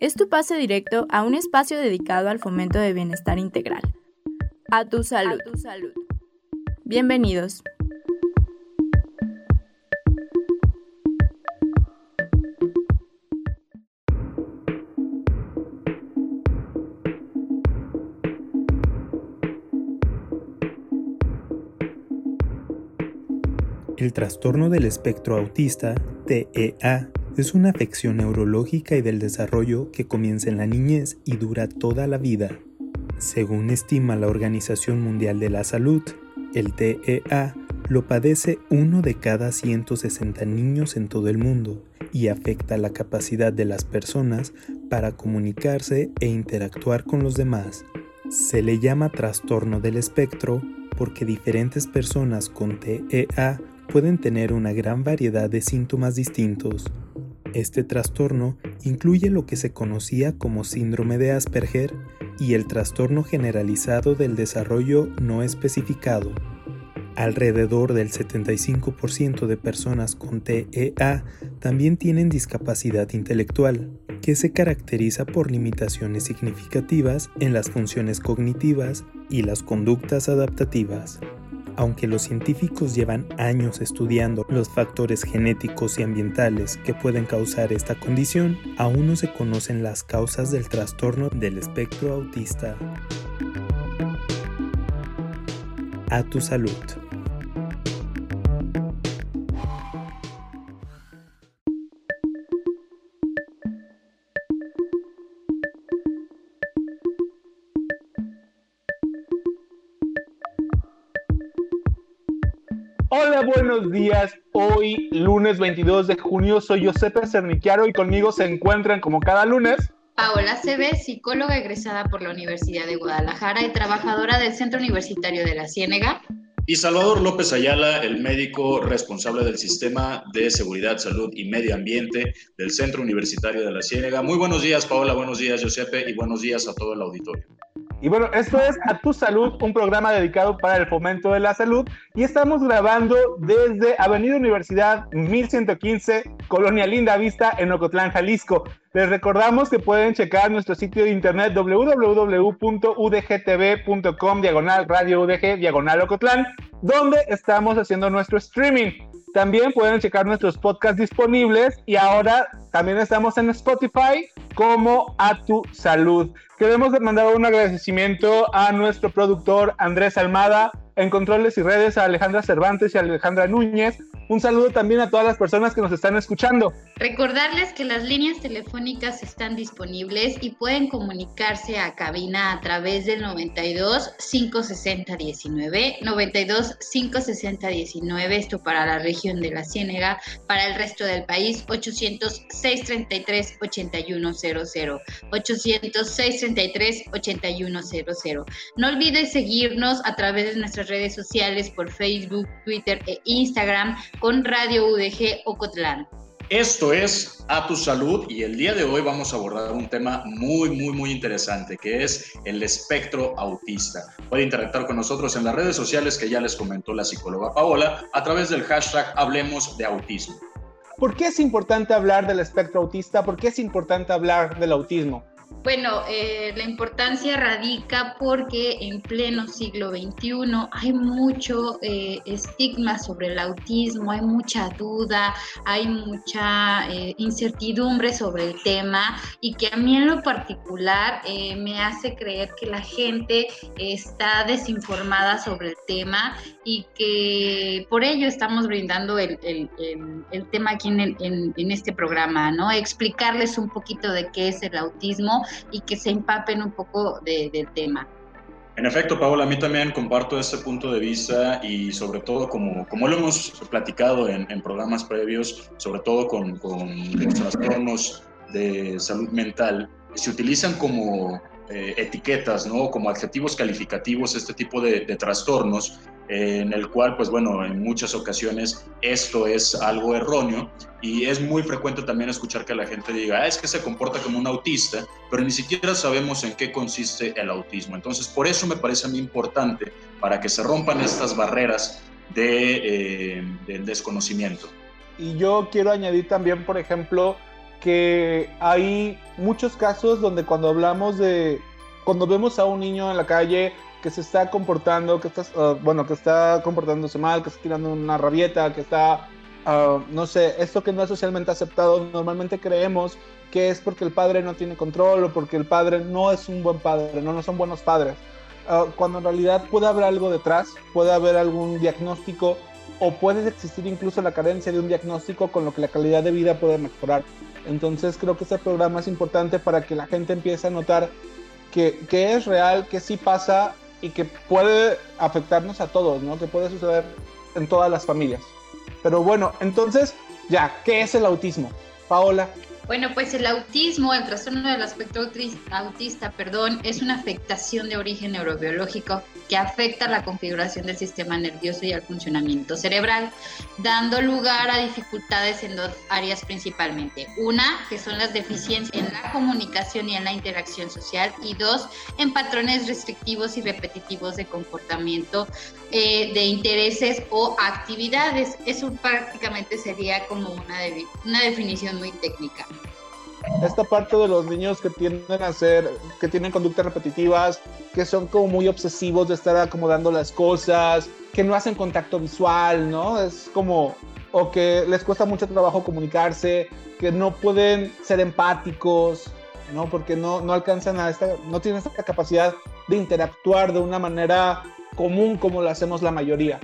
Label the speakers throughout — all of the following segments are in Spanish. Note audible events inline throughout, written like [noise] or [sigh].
Speaker 1: Es tu pase directo a un espacio dedicado al fomento de bienestar integral. A tu salud. tu salud. Bienvenidos.
Speaker 2: El trastorno del espectro autista, TEA, es una afección neurológica y del desarrollo que comienza en la niñez y dura toda la vida. Según estima la Organización Mundial de la Salud, el TEA lo padece uno de cada 160 niños en todo el mundo y afecta la capacidad de las personas para comunicarse e interactuar con los demás. Se le llama trastorno del espectro porque diferentes personas con TEA pueden tener una gran variedad de síntomas distintos. Este trastorno incluye lo que se conocía como síndrome de Asperger y el trastorno generalizado del desarrollo no especificado. Alrededor del 75% de personas con TEA también tienen discapacidad intelectual, que se caracteriza por limitaciones significativas en las funciones cognitivas y las conductas adaptativas. Aunque los científicos llevan años estudiando los factores genéticos y ambientales que pueden causar esta condición, aún no se conocen las causas del trastorno del espectro autista. A tu salud.
Speaker 3: Buenos días. Hoy, lunes 22 de junio, soy Josepe Cerniquiaro y conmigo se encuentran como cada lunes.
Speaker 4: Paola Cebe, psicóloga egresada por la Universidad de Guadalajara y trabajadora del Centro Universitario de la Ciénega.
Speaker 5: Y Salvador López Ayala, el médico responsable del Sistema de Seguridad, Salud y Medio Ambiente del Centro Universitario de la Ciénega. Muy buenos días, Paola, buenos días, Josepe, y buenos días a todo el auditorio.
Speaker 3: Y bueno, esto es A Tu Salud, un programa dedicado para el fomento de la salud. Y estamos grabando desde Avenida Universidad 1115, Colonia Linda Vista, en Ocotlán, Jalisco. Les recordamos que pueden checar nuestro sitio de internet www.udgtv.com, diagonal radio UDG, diagonal Ocotlán, donde estamos haciendo nuestro streaming. También pueden checar nuestros podcasts disponibles y ahora también estamos en Spotify como A Tu Salud. Queremos mandar un agradecimiento a nuestro productor Andrés Almada, en controles y redes a Alejandra Cervantes y a Alejandra Núñez. Un saludo también a todas las personas que nos están escuchando.
Speaker 4: Recordarles que las líneas telefónicas están disponibles y pueden comunicarse a cabina a través del 92 560 19, 92 560 19, esto para la región de la Ciénega, para el resto del país 800 633 8100, 800 633 8100. No olvides seguirnos a través de nuestras redes sociales por Facebook, Twitter e Instagram con Radio UDG Ocotlán.
Speaker 5: Esto es A Tu Salud y el día de hoy vamos a abordar un tema muy, muy, muy interesante que es el espectro autista. Puede interactuar con nosotros en las redes sociales que ya les comentó la psicóloga Paola a través del hashtag Hablemos de Autismo.
Speaker 3: ¿Por qué es importante hablar del espectro autista? ¿Por qué es importante hablar del autismo?
Speaker 4: Bueno, eh, la importancia radica porque en pleno siglo XXI hay mucho eh, estigma sobre el autismo, hay mucha duda, hay mucha eh, incertidumbre sobre el tema y que a mí en lo particular eh, me hace creer que la gente está desinformada sobre el tema y que por ello estamos brindando el, el, el, tema aquí en, en, en este programa, ¿no? Explicarles un poquito de qué es el autismo y que se empapen un poco de, del tema.
Speaker 5: En efecto, Paola, a mí también comparto ese punto de vista y sobre todo, como, como lo hemos platicado en, en programas previos, sobre todo con, con los trastornos de salud mental, se utilizan como eh, etiquetas, ¿no? Como adjetivos calificativos, este tipo de, trastornos, eh, en el cual, pues bueno, en muchas ocasiones esto es algo erróneo y es muy frecuente también escuchar que la gente diga, ah, es que se comporta como un autista, pero ni siquiera sabemos en qué consiste el autismo. Entonces, por eso me parece a mí importante para que se rompan estas barreras de, eh, del desconocimiento.
Speaker 3: Y yo quiero añadir también, por ejemplo, que hay muchos casos donde cuando hablamos de, cuando vemos a un niño en la calle que se está comportando, que está, ah, bueno, que está comportándose mal, que está tirando una rabieta, que está, ah, no sé, esto que no es socialmente aceptado, normalmente creemos que es porque el padre no tiene control o porque el padre no es un buen padre, no, no son buenos padres. Ah, cuando en realidad puede haber algo detrás, puede haber algún diagnóstico o puede existir incluso la carencia de un diagnóstico con lo que la calidad de vida puede mejorar. Entonces creo que este programa es importante para que la gente empiece a notar que, es real, que sí pasa y que puede afectarnos a todos, ¿no? Que puede suceder en todas las familias. Pero bueno, entonces, ya, ¿qué es el autismo? Paola.
Speaker 4: Bueno, pues el autismo, el trastorno del aspecto autista, perdón, es una afectación de origen neurobiológico que afecta la configuración del sistema nervioso y el funcionamiento cerebral, dando lugar a dificultades en dos áreas principalmente. Una, que son las deficiencias en la comunicación y en la interacción social, y dos, en patrones restrictivos y repetitivos de comportamiento, eh, de intereses o actividades. Eso prácticamente sería como una, una definición muy técnica
Speaker 3: esta parte de los niños que tienden a ser, que tienen conductas repetitivas, que son como muy obsesivos de estar acomodando las cosas, que no hacen contacto visual, ¿no? Es como, o que les cuesta mucho trabajo comunicarse, que no pueden ser empáticos, ¿no? Porque no, no alcanzan a esta, no tienen esta capacidad de interactuar de una manera común como lo hacemos la mayoría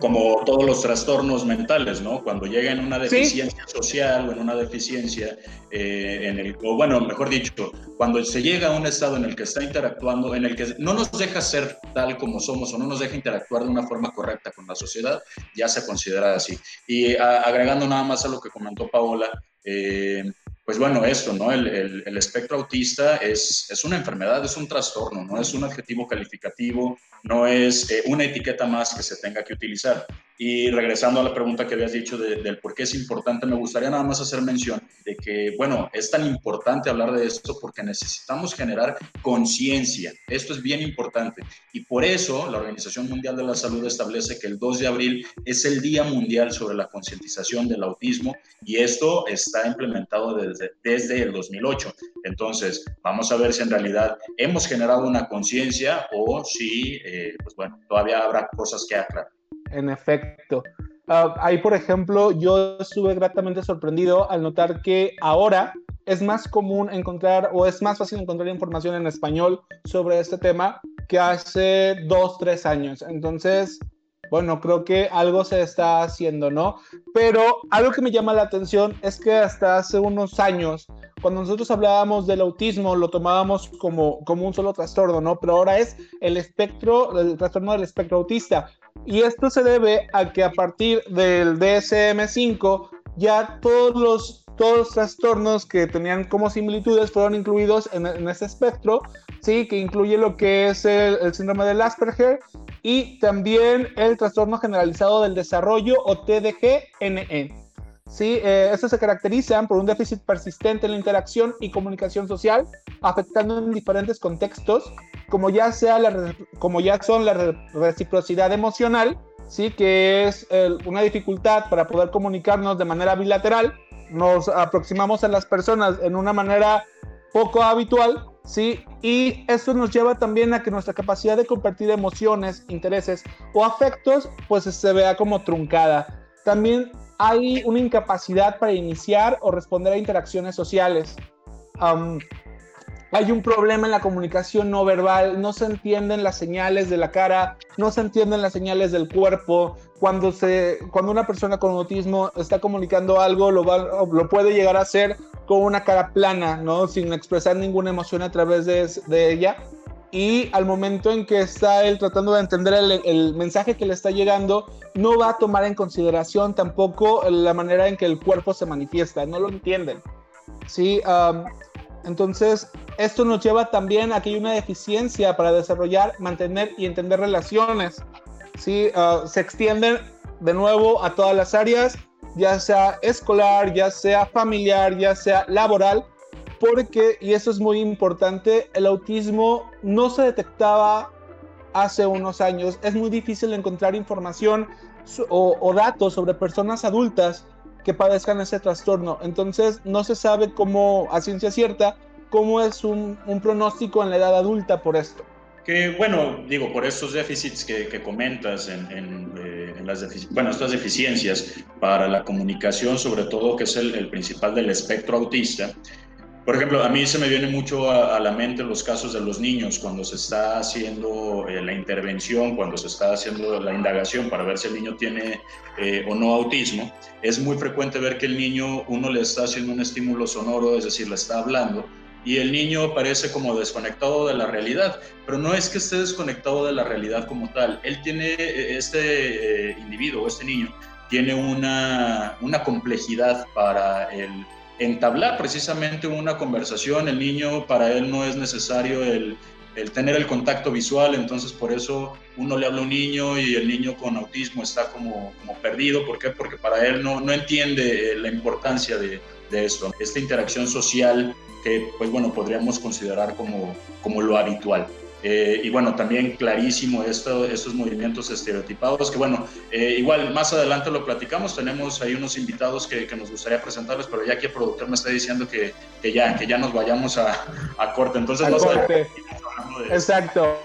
Speaker 5: como todos los trastornos mentales, ¿no? Cuando llega en una deficiencia social o en una deficiencia, eh, en el, o bueno, mejor dicho, cuando se llega a un estado en el que está interactuando, en el que no nos deja ser tal como somos o no nos deja interactuar de una forma correcta con la sociedad, ya se considera así. Y agregando nada más a lo que comentó Paola, eh, pues bueno, esto, ¿no? El, espectro autista es, es, una enfermedad, es un trastorno, no es un adjetivo calificativo, no es eh, una etiqueta más que se tenga que utilizar. Y regresando a la pregunta que habías dicho del por qué es importante, me gustaría nada más hacer mención de que, bueno, es tan importante hablar de esto porque necesitamos generar conciencia. Esto es bien importante. Y por eso la Organización Mundial de la Salud establece que el 2 de abril es el Día Mundial sobre la Concientización del Autismo y esto está implementado desde, desde el 2008. Entonces, vamos a ver si en realidad hemos generado una conciencia o si, eh, pues bueno, todavía habrá cosas que aclarar
Speaker 3: en efecto. Ah, ahí, por ejemplo, yo estuve gratamente sorprendido al notar que ahora es más común encontrar o es más fácil encontrar información en español sobre este tema que hace dos, tres años. Entonces, bueno, creo que algo se está haciendo, ¿no? Pero algo que me llama la atención es que hasta hace unos años, cuando nosotros hablábamos del autismo, lo tomábamos como, como un solo trastorno, ¿no? Pero ahora es el espectro, el trastorno del espectro autista. Y esto se debe a que a partir del DSM-5 ya todos los, todos trastornos que tenían como similitudes fueron incluidos en, ese espectro, ¿sí? que incluye lo que es el, síndrome del Asperger y también el trastorno generalizado del desarrollo o TDG-NE. ¿Sí? Eh, estos se caracterizan por un déficit persistente en la interacción y comunicación social, afectando en diferentes contextos, como ya, sea como ya son la reciprocidad emocional, ¿sí? que es una dificultad para poder comunicarnos de manera bilateral, nos aproximamos a las personas en una manera poco habitual, ¿sí? Y eso nos lleva también a que nuestra capacidad de compartir emociones, intereses o afectos, pues se vea como truncada. También hay una incapacidad para iniciar o responder a interacciones sociales. hay un problema en la comunicación no verbal, no se entienden las señales de la cara, no se entienden las señales del cuerpo. Cuando, se, cuando una persona con autismo está comunicando algo, lo, lo puede llegar a hacer con una cara plana, ¿no? sin expresar ninguna emoción a través de, de ella y al momento en que está él tratando de entender el, mensaje que le está llegando, no va a tomar en consideración tampoco la manera en que el cuerpo se manifiesta, no lo entienden. ¿sí? entonces, esto nos lleva también a que hay una deficiencia para desarrollar, mantener y entender relaciones. ¿sí? Ah, se extienden de nuevo a todas las áreas, ya sea escolar, ya sea familiar, ya sea laboral, porque, y eso es muy importante, el autismo no se detectaba hace unos años. Es muy difícil encontrar información o, datos sobre personas adultas que padezcan ese trastorno. Entonces, no se sabe cómo, a ciencia cierta, cómo es un, pronóstico en la edad adulta por esto.
Speaker 5: Que bueno, digo, por estos déficits que, comentas en, eh, las bueno, estas deficiencias para la comunicación, sobre todo que es el principal del espectro autista, por ejemplo, a mí se me viene mucho a, la mente los casos de los niños cuando se está haciendo eh, la intervención, cuando se está haciendo la indagación para ver si el niño tiene eh, o no autismo. Es muy frecuente ver que el niño, uno le está haciendo un estímulo sonoro, es decir, le está hablando, y el niño parece como desconectado de la realidad, pero no es que esté desconectado de la realidad como tal. Él tiene, eh, este individuo, este niño, tiene una, una complejidad para el entablar precisamente una conversación. El niño, para él no es necesario el, tener el contacto visual, entonces por eso uno le habla a un niño y el niño con autismo está como, como perdido. ¿Por qué? Porque para él no, no entiende la importancia de, de esto. Esta interacción social que, pues bueno, podríamos considerar como, como lo habitual. Eh, y bueno, también clarísimo esto, estos movimientos estereotipados, que bueno, eh, igual más adelante lo platicamos, tenemos ahí unos invitados que, que, nos gustaría presentarles, pero ya que el productor me está diciendo que, que ya, que ya nos vayamos a, a corte, entonces
Speaker 3: a corte. Exacto.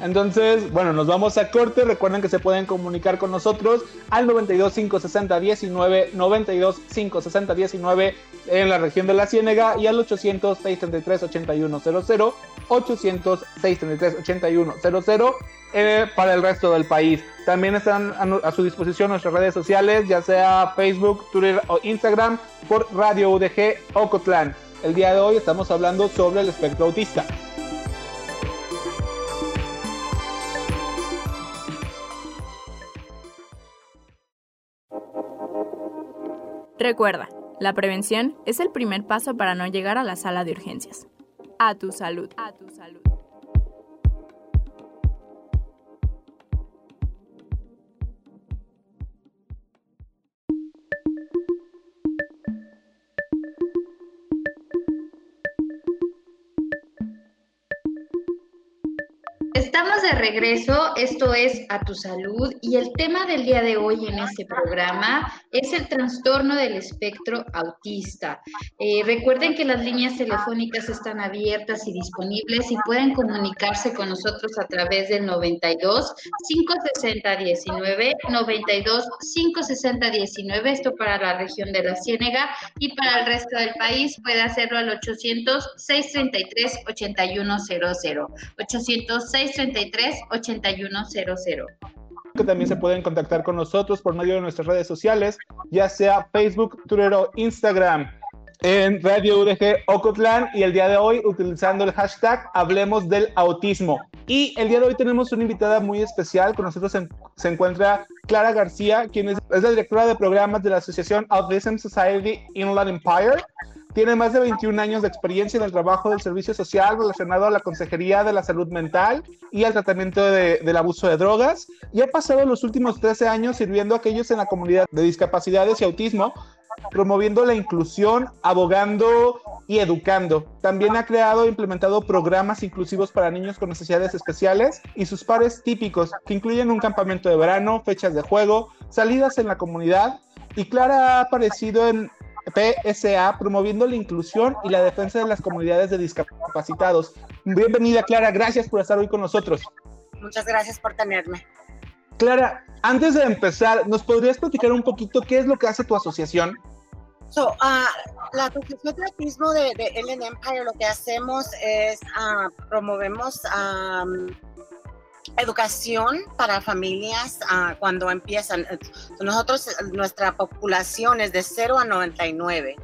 Speaker 3: Entonces, bueno, nos vamos a corte. Recuerden que se pueden comunicar con nosotros al 92 560 19 92 560 19 en la región de la Ciénega y al 800 633 8100 800 633 8100 eh, para el resto del país. También están a, su disposición nuestras redes sociales, ya sea Facebook, Twitter o Instagram por Radio UDG Ocotlán. El día de hoy estamos hablando sobre el espectro autista.
Speaker 1: Recuerda, la prevención es el primer paso para no llegar a la sala de urgencias. A tu salud. A tu salud.
Speaker 4: Estamos de regreso, esto es A Tu Salud y el tema del día de hoy en este programa es el trastorno del espectro autista. Eh, recuerden que las líneas telefónicas están abiertas y disponibles y pueden comunicarse con nosotros a través del 92 560 19, 92 560 19, esto para la región de la Ciénega y para el resto del país puede hacerlo al 800 633 8100, 800 633 8100
Speaker 3: Que también se pueden contactar con nosotros por medio de nuestras redes sociales, ya sea Facebook, Twitter o Instagram en Radio UDG Ocotlán y el día de hoy utilizando el hashtag Hablemos del Autismo. Y el día de hoy tenemos una invitada muy especial. Con nosotros se, encuentra Clara García, quien es, es, la directora de programas de la Asociación Autism Society Inland Empire. Tiene más de 21 años de experiencia en el trabajo del servicio social relacionado a la Consejería de la Salud Mental y al tratamiento del abuso de drogas. Y ha pasado los últimos 13 años sirviendo a aquellos en la comunidad de discapacidades y autismo, promoviendo la inclusión, abogando y educando. También ha creado e implementado programas inclusivos para niños con necesidades especiales y sus pares típicos, que incluyen un campamento de verano, fechas de juego, salidas en la comunidad. Y Clara ha aparecido en PSA, promoviendo la inclusión y la defensa de las comunidades de discapacitados. Bienvenida, Clara, gracias por estar hoy con nosotros.
Speaker 6: Muchas gracias por tenerme.
Speaker 3: Clara, antes de empezar, ¿nos podrías platicar un poquito qué es lo que hace tu asociación?
Speaker 6: So, uh, la Asociación de Autismo de, de Ellen Empire lo que hacemos es uh, promovemos um, educación para familias uh, cuando empiezan. Nosotros, nuestra población es de 0 a 99,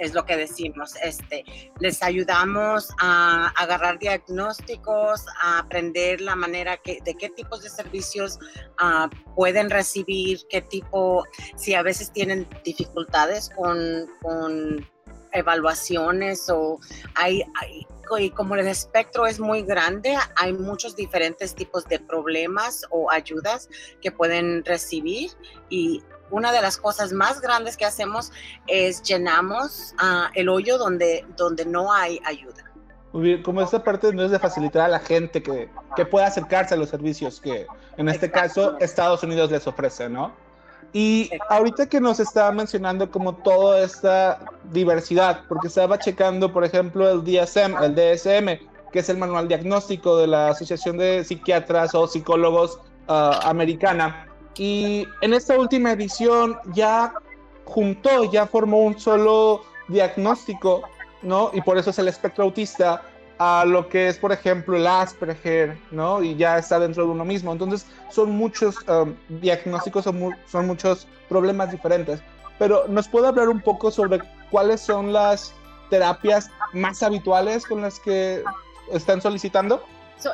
Speaker 6: es lo que decimos. Este, les ayudamos a agarrar diagnósticos, a aprender la manera que, de qué tipos de servicios uh, pueden recibir, qué tipo, si a veces tienen dificultades con, con evaluaciones o hay y como el espectro es muy grande, hay muchos diferentes tipos de problemas o ayudas que pueden recibir y una de las cosas más grandes que hacemos es llenamos ah, el hoyo donde, donde no hay ayuda.
Speaker 3: Muy bien, como esta parte no es de facilitar a la gente que, que pueda acercarse a los servicios que en este caso Estados Unidos les ofrece, ¿no? Y ahorita que nos estaba mencionando como toda esta diversidad, porque estaba checando, por ejemplo, el DSM, el DSM, que es el manual diagnóstico de la Asociación de Psiquiatras o Psicólogos ah, Americana, y en esta última edición ya juntó, ya formó un solo diagnóstico, ¿no? Y por eso es el espectro autista a lo que es, por ejemplo, el Asperger, ¿no? Y ya está dentro de uno mismo. Entonces, son muchos um, diagnósticos, son, son, muchos problemas diferentes. Pero, ¿nos puede hablar un poco sobre cuáles son las terapias más habituales con las que están solicitando?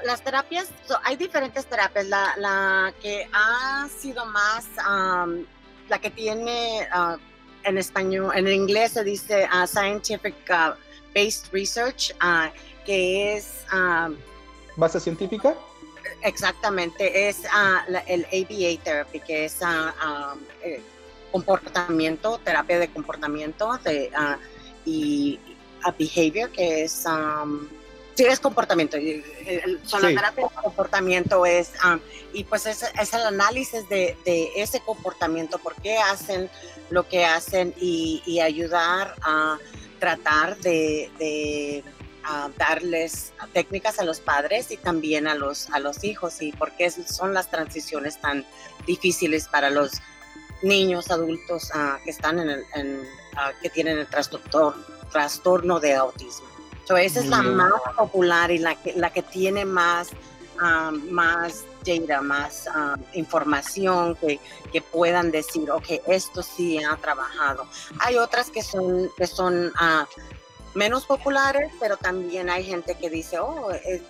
Speaker 6: las terapias, hay diferentes terapias. La, la, que ha sido más, um, la que tiene uh, en español, en inglés se dice uh, Scientific uh, Based Research, que es... Um,
Speaker 3: ¿Base científica?
Speaker 6: Exactamente, es el ABA Therapy, que es um, eh, comportamiento, terapia de comportamiento de, y behavior, que es... Sí, es comportamiento. Son la terapia de comportamiento es, um, y pues es, es, el análisis de, de, ese comportamiento, por qué hacen lo que hacen y, y ayudar a tratar de, de darles técnicas a los padres y también a los, a los hijos y por qué son las transiciones tan difíciles para los niños, adultos uh, que están en el, en, uh, que tienen el trastorno, trastorno de autismo esa es la más popular y la que, la que tiene más, um, más data, más información que, que, puedan decir, ok, esto sí ha trabajado. Hay otras que son, que son menos populares, pero también hay gente que dice, oh, eh,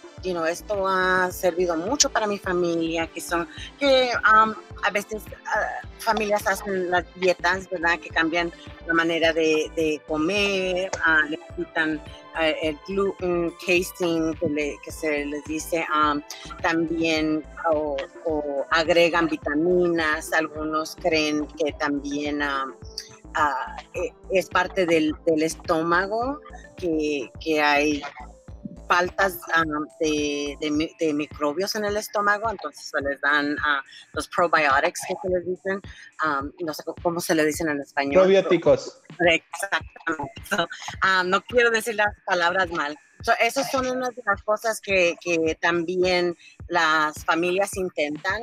Speaker 6: esto ha servido mucho para mi familia, que son, que um, a veces uh, familias hacen las dietas, ¿verdad? Que cambian la manera de, comer, uh, le quitan uh, el gluten casing que, que se les dice, um, también o, agregan vitaminas, algunos creen que también um, e, es parte del, del estómago, que, que hay faltas de, de, microbios en el estómago, entonces se les dan uh, los probiotics que se les dicen, no sé cómo se le dicen en español.
Speaker 3: Probióticos.
Speaker 6: Exactamente. [laughs] no quiero decir las palabras mal. esas son unas de las cosas que, que también las familias intentan.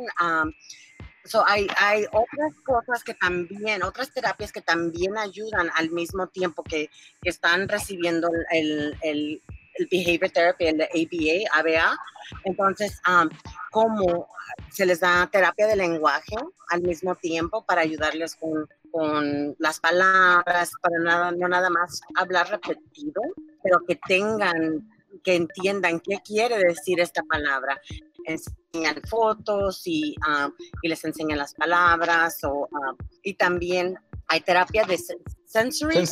Speaker 6: So, hay, hay otras cosas que también, otras terapias que también ayudan al mismo tiempo que, que están recibiendo el, el, el Behavior Therapy, el ABA, ABA. Entonces, um, como se les da terapia de lenguaje al mismo tiempo para ayudarles con, con las palabras, para nada, no nada más hablar repetido, pero que tengan, que entiendan qué quiere decir esta palabra enseñan fotos y, um, y, les enseñan las palabras o, um, y también hay terapia de
Speaker 3: sensoriales,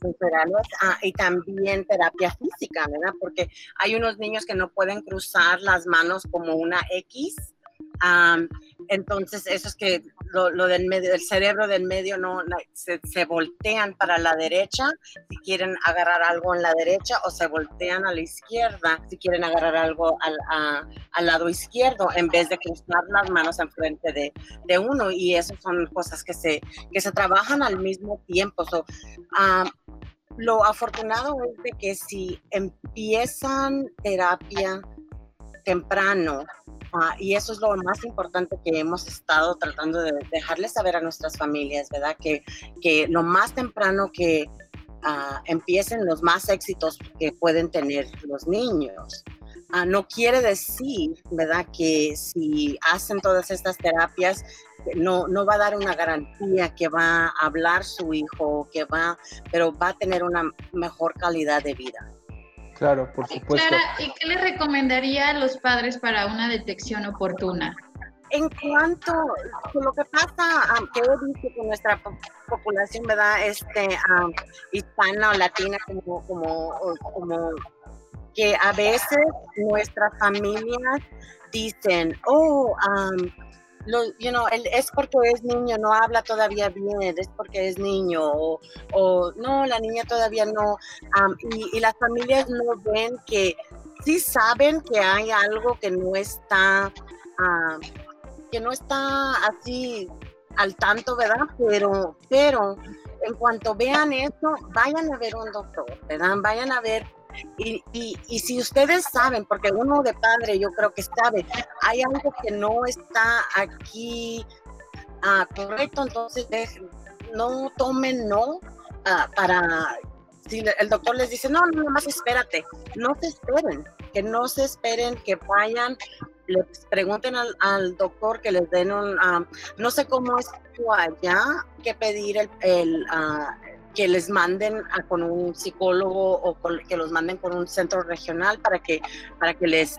Speaker 6: sensoriales ah, y también terapia física, ¿verdad? Porque hay unos niños que no pueden cruzar las manos como una X entonces, eso es que lo, del medio, el cerebro del medio no se, voltean para la derecha si quieren agarrar algo en la derecha o se voltean a la izquierda si quieren agarrar algo al, al lado izquierdo en vez de cruzar las manos enfrente de, de uno. Y esas son cosas que se, que se trabajan al mismo tiempo. lo afortunado es de que si empiezan terapia temprano, Ah, y eso es lo más importante que hemos estado tratando de dejarles saber a nuestras familias, ¿verdad? Que, que lo más temprano que ah, empiecen los más éxitos que pueden tener los niños. Ah, no quiere decir, ¿verdad? Que si hacen todas estas terapias, no, no va a dar una garantía que va a hablar su hijo, que va, pero va a tener una mejor calidad de vida.
Speaker 3: Claro, por supuesto.
Speaker 4: Clara, ¿y qué le recomendaría a los padres para una detección oportuna?
Speaker 6: en cuanto a lo que pasa, um, que he visto con nuestra población, ¿verdad? Este, um, hispana o latina, como, como, como que a veces nuestras familias dicen, oh, um, know, es porque es niño, no habla todavía bien, es porque es niño, o, no, la niña todavía no. y, las familias no ven que sí saben que hay algo que no está que no está así al tanto, ¿verdad? Pero, pero en cuanto vean esto, vayan a ver un doctor, ¿verdad? Vayan a ver. Y, y, si ustedes saben, porque uno de padre yo creo que sabe, hay algo que no está aquí ah, correcto, entonces no tomen no ah, para si el doctor les dice, no, no, más espérate, no se esperen, que no se esperen, que vayan les pregunten al, doctor que les den un, um, no sé cómo es allá, que pedir el, el uh, que les manden a, con un psicólogo o que los manden con un centro regional para que, para que les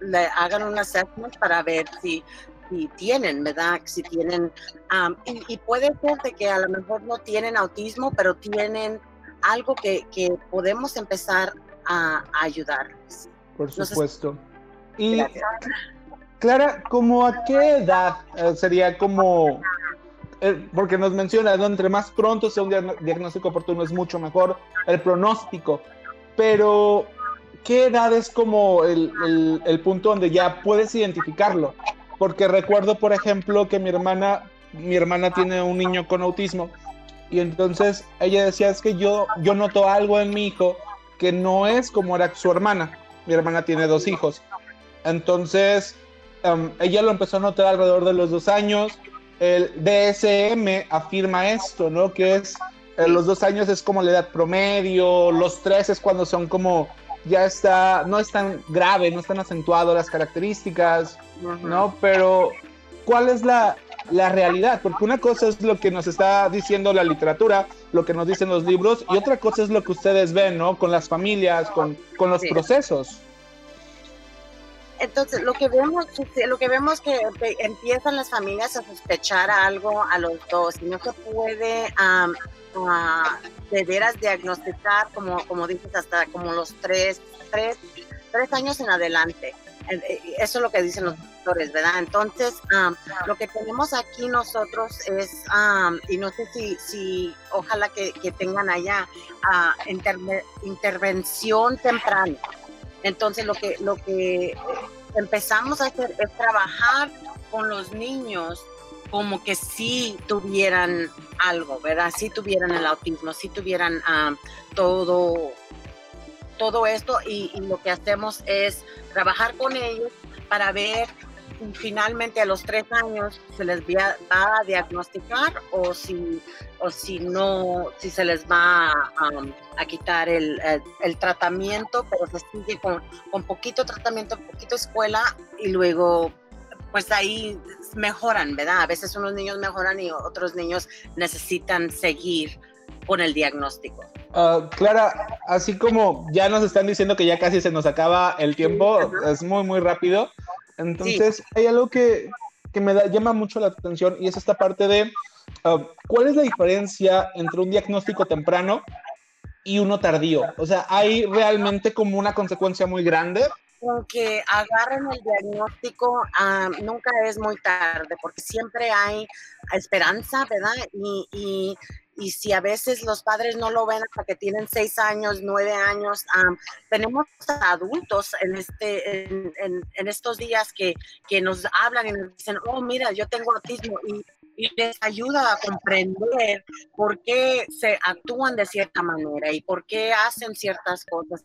Speaker 6: le hagan un assessment para ver si, si tienen, ¿verdad? Si tienen, um, y, puede ser de que a lo mejor no tienen autismo, pero tienen algo que, que podemos empezar a, ayudarles.
Speaker 3: Por supuesto. Y Clara, ¿cómo a qué edad eh, sería como, porque nos menciona, entre más pronto sea un diagnóstico oportuno es mucho mejor el pronóstico, pero ¿qué edad es como el, el, punto donde ya puedes identificarlo? Porque recuerdo, por ejemplo, que mi hermana, mi hermana tiene un niño con autismo y entonces ella decía, es que yo, yo noto algo en mi hijo que no es como era su hermana. Mi hermana tiene dos hijos entonces, um, ella lo empezó a notar alrededor de los dos años. El DSM afirma esto, ¿no? Que es eh, los dos años es como la edad promedio, los tres es cuando son como ya está, no es tan grave, no están acentuado las características, ¿no? Pero, ¿cuál es la, la, realidad? Porque una cosa es lo que nos está diciendo la literatura, lo que nos dicen los libros, y otra cosa es lo que ustedes ven, ¿no? Con las familias, con, con los procesos.
Speaker 6: Entonces, lo que vemos, lo que vemos que empiezan las familias a sospechar algo a los dos y no se puede de veras diagnosticar, como, como dices, hasta como los tres, tres, tres años en adelante. Eh, eso es lo que dicen los doctores, ¿verdad? Entonces, lo que tenemos aquí nosotros es, y no sé si, si ojalá que, que tengan allá, uh, intervención temprana. Entonces lo que, lo que empezamos a hacer es trabajar con los niños como que sí tuvieran algo, ¿verdad? Sí tuvieran el autismo, sí tuvieran ah, todo, todo esto y, lo que hacemos es trabajar con ellos para ver finalmente a los tres años se les va a diagnosticar o si, o si no, si se les va a, quitar el, tratamiento, pero se sigue con, con poquito tratamiento, poquito escuela y luego pues ahí mejoran, ¿verdad? A veces unos niños mejoran y otros niños necesitan seguir con el diagnóstico.
Speaker 3: Ah, Clara, así como ya nos están diciendo que ya casi se nos acaba el tiempo, es muy, muy rápido. Entonces, hay algo que, me llama mucho la atención y es esta parte de ah, cuál es la diferencia entre un diagnóstico temprano y uno tardío. O sea, hay realmente como una consecuencia muy grande.
Speaker 6: Aunque agarren el diagnóstico, ah, nunca es muy tarde, porque siempre hay esperanza, ¿verdad? y y si a veces los padres no lo ven hasta que tienen seis años, nueve años, tenemos adultos en, este, en, en, estos días que, que, nos hablan y nos dicen, oh, mira, yo tengo autismo y, y, les ayuda a comprender por qué se actúan de cierta manera y por qué hacen ciertas cosas.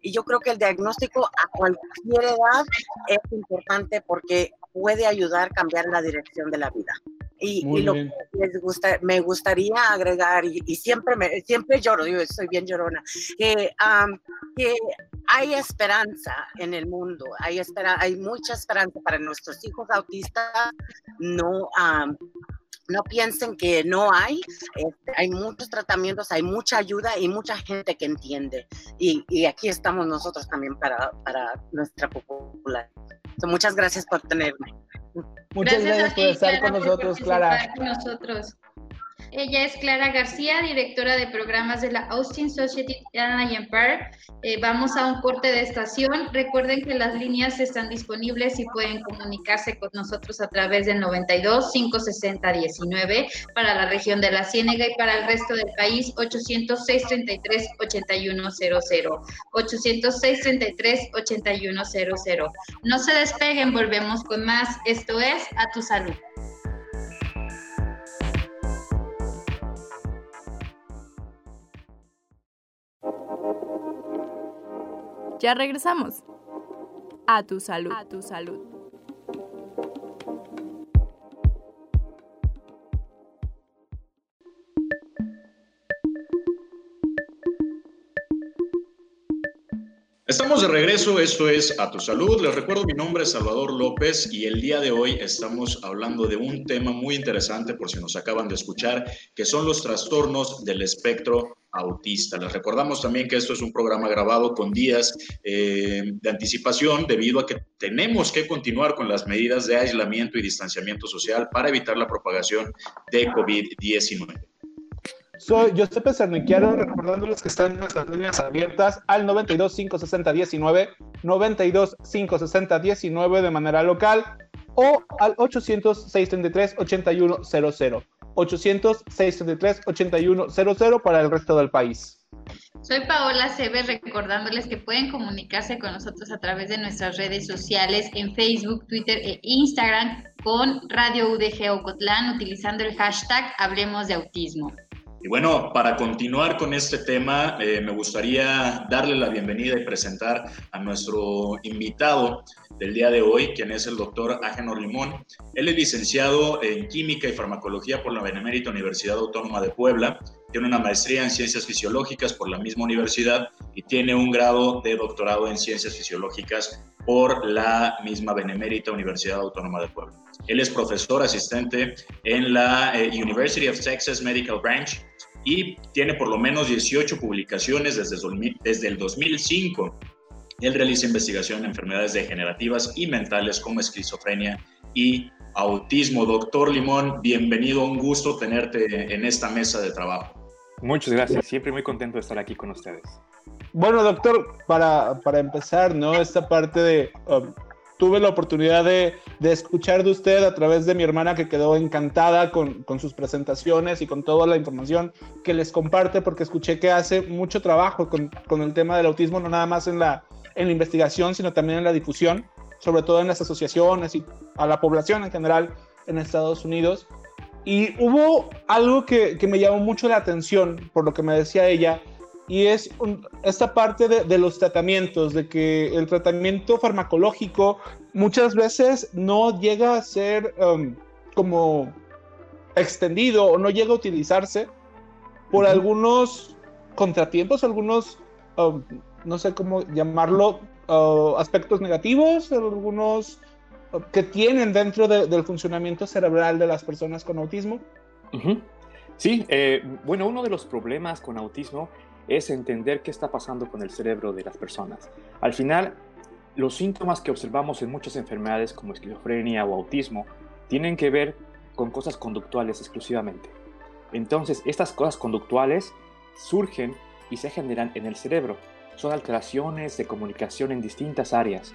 Speaker 6: Y yo creo que el diagnóstico a cualquier edad es importante porque puede ayudar a cambiar la dirección de la vida. Y, lo que les gusta, me gustaría agregar, y, siempre, me, siempre lloro, yo soy bien llorona, que, que hay esperanza en el mundo, hay, espera, hay mucha esperanza para nuestros hijos autistas, no, no piensen que no hay, este, hay muchos tratamientos, hay mucha ayuda y mucha gente que entiende. Y, y aquí estamos nosotros también para, para nuestra populación. muchas gracias por tenerme.
Speaker 3: Muchas gracias, por estar con nosotros, Clara.
Speaker 4: Con nosotros. Ella es Clara García, directora de programas de la Austin Society Anaheim Park. Eh, vamos a un corte de estación. Recuerden que las líneas están disponibles y pueden comunicarse con nosotros a través del 92 560 19 para la región de la Ciénega y para el resto del país 806 33 8100 806 33 8100. No se despeguen, volvemos con más. Esto es A tu salud.
Speaker 1: Ya regresamos. A tu salud. A tu salud.
Speaker 5: Estamos de regreso, esto es A Tu Salud. Les recuerdo, mi nombre es Salvador López y el día de hoy estamos hablando de un tema muy interesante, por si nos acaban de escuchar, que son los trastornos del espectro autista. Les recordamos también que esto es un programa grabado con días eh, de anticipación debido a que tenemos que continuar con las medidas de aislamiento y distanciamiento social para evitar la propagación de COVID-19.
Speaker 3: Soy Giuseppe Cerniquiaro, recordándoles que están nuestras líneas abiertas al 92 560 19, 92 560 19 de manera local o al 800 633 8100. 800-633-8100 para el resto del país.
Speaker 4: Soy Paola Cebe, recordándoles que pueden comunicarse con nosotros a través de nuestras redes sociales en Facebook, Twitter e Instagram con Radio UDG Ocotlán utilizando el hashtag Hablemos de Autismo.
Speaker 5: Y bueno, para continuar con este tema, eh, me gustaría darle la bienvenida y presentar a nuestro invitado del día de hoy, quien es el doctor Agenor Limón. Él es licenciado en Química y Farmacología por la Benemérita Universidad Autónoma de Puebla, tiene una maestría en Ciencias Fisiológicas por la misma universidad y tiene un grado de doctorado en Ciencias Fisiológicas por la misma Benemérita Universidad Autónoma de Puebla. Él es profesor asistente en la eh, University of Texas Medical Branch y tiene por lo menos 18 publicaciones desde, desde el 2005. Él realiza investigación en enfermedades degenerativas y mentales como esquizofrenia y autismo. Doctor Limón, bienvenido, un gusto tenerte en esta mesa de trabajo.
Speaker 7: Muchas gracias, siempre muy contento de estar aquí con ustedes.
Speaker 3: Bueno, doctor, para, para empezar, ¿no? Esta parte de um, tuve la oportunidad de, de, escuchar de usted a través de mi hermana que quedó encantada con, con, sus presentaciones y con toda la información que les comparte porque escuché que hace mucho trabajo con, con el tema del autismo, no nada más en la, en la investigación, sino también en la difusión, sobre todo en las asociaciones y a la población en general en Estados Unidos. Y hubo algo que, que me llamó mucho la atención por lo que me decía ella, y es esta parte de, de, los tratamientos, de que el tratamiento farmacológico muchas veces no llega a ser um, como extendido o no llega a utilizarse por algunos contratiempos, algunos, um, no sé cómo llamarlo, uh, aspectos negativos, algunos uh, que tienen dentro de, del funcionamiento cerebral de las personas con autismo.
Speaker 7: -huh. Sí, eh, bueno, uno de los problemas con autismo es entender qué está pasando con el cerebro de las personas. Al final, los síntomas que observamos en muchas enfermedades como esquizofrenia o autismo tienen que ver con cosas conductuales exclusivamente. Entonces, estas cosas conductuales surgen y se generan en el cerebro. Son alteraciones de comunicación en distintas áreas.